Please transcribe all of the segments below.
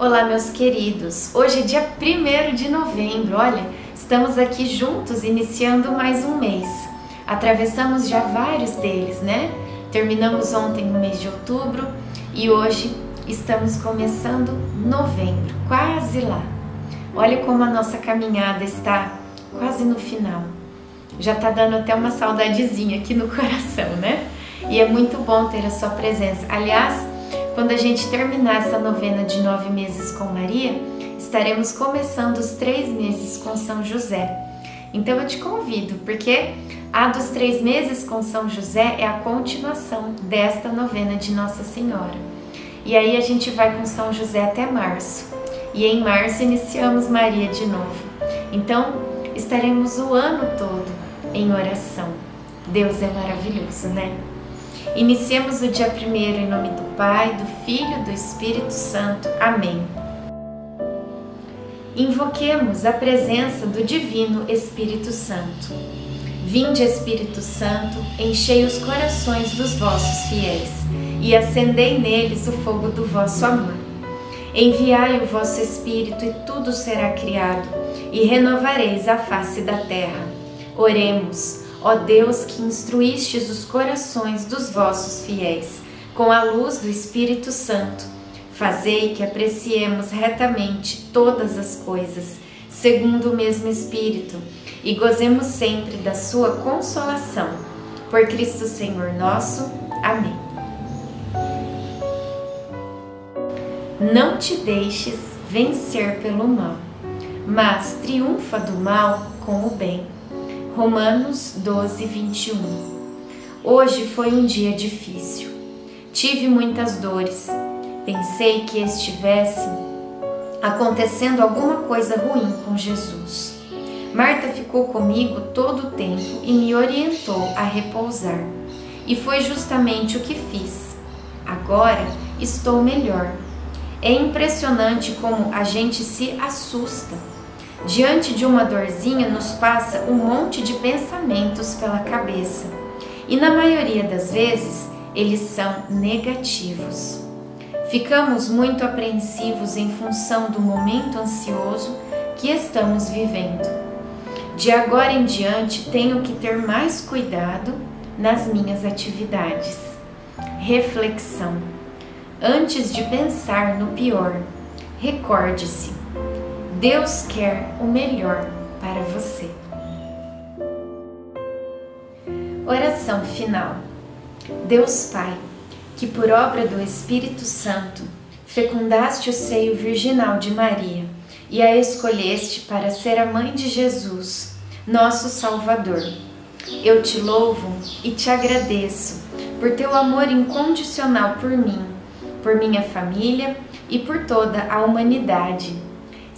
Olá, meus queridos. Hoje é dia 1 de novembro. Olha, estamos aqui juntos iniciando mais um mês. Atravessamos já vários deles, né? Terminamos ontem o mês de outubro e hoje estamos começando novembro, quase lá. Olha como a nossa caminhada está quase no final. Já tá dando até uma saudadezinha aqui no coração, né? E é muito bom ter a sua presença. Aliás, quando a gente terminar essa novena de nove meses com Maria, estaremos começando os três meses com São José. Então eu te convido, porque a dos três meses com São José é a continuação desta novena de Nossa Senhora. E aí a gente vai com São José até março. E em março iniciamos Maria de novo. Então estaremos o ano todo em oração. Deus é maravilhoso, né? Iniciemos o dia primeiro em nome do Pai, do Filho e do Espírito Santo. Amém. Invoquemos a presença do Divino Espírito Santo. Vinde, Espírito Santo, enchei os corações dos vossos fiéis e acendei neles o fogo do vosso amor. Enviai o vosso Espírito e tudo será criado, e renovareis a face da terra. Oremos. Ó Deus que instruístes os corações dos vossos fiéis com a luz do Espírito Santo, fazei que apreciemos retamente todas as coisas, segundo o mesmo Espírito, e gozemos sempre da sua consolação. Por Cristo Senhor nosso. Amém. Não te deixes vencer pelo mal, mas triunfa do mal com o bem. Romanos 12, 21. Hoje foi um dia difícil. Tive muitas dores. Pensei que estivesse acontecendo alguma coisa ruim com Jesus. Marta ficou comigo todo o tempo e me orientou a repousar. E foi justamente o que fiz. Agora estou melhor. É impressionante como a gente se assusta Diante de uma dorzinha nos passa um monte de pensamentos pela cabeça e na maioria das vezes eles são negativos. Ficamos muito apreensivos em função do momento ansioso que estamos vivendo. De agora em diante tenho que ter mais cuidado nas minhas atividades. Reflexão. Antes de pensar no pior, recorde-se Deus quer o melhor para você. Oração final. Deus Pai, que por obra do Espírito Santo fecundaste o seio virginal de Maria e a escolheste para ser a mãe de Jesus, nosso Salvador. Eu te louvo e te agradeço por teu amor incondicional por mim, por minha família e por toda a humanidade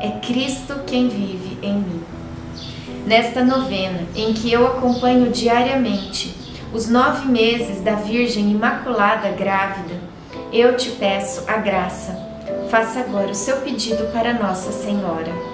é Cristo quem vive em mim. Nesta novena, em que eu acompanho diariamente os nove meses da Virgem Imaculada grávida, eu te peço a graça. Faça agora o seu pedido para Nossa Senhora.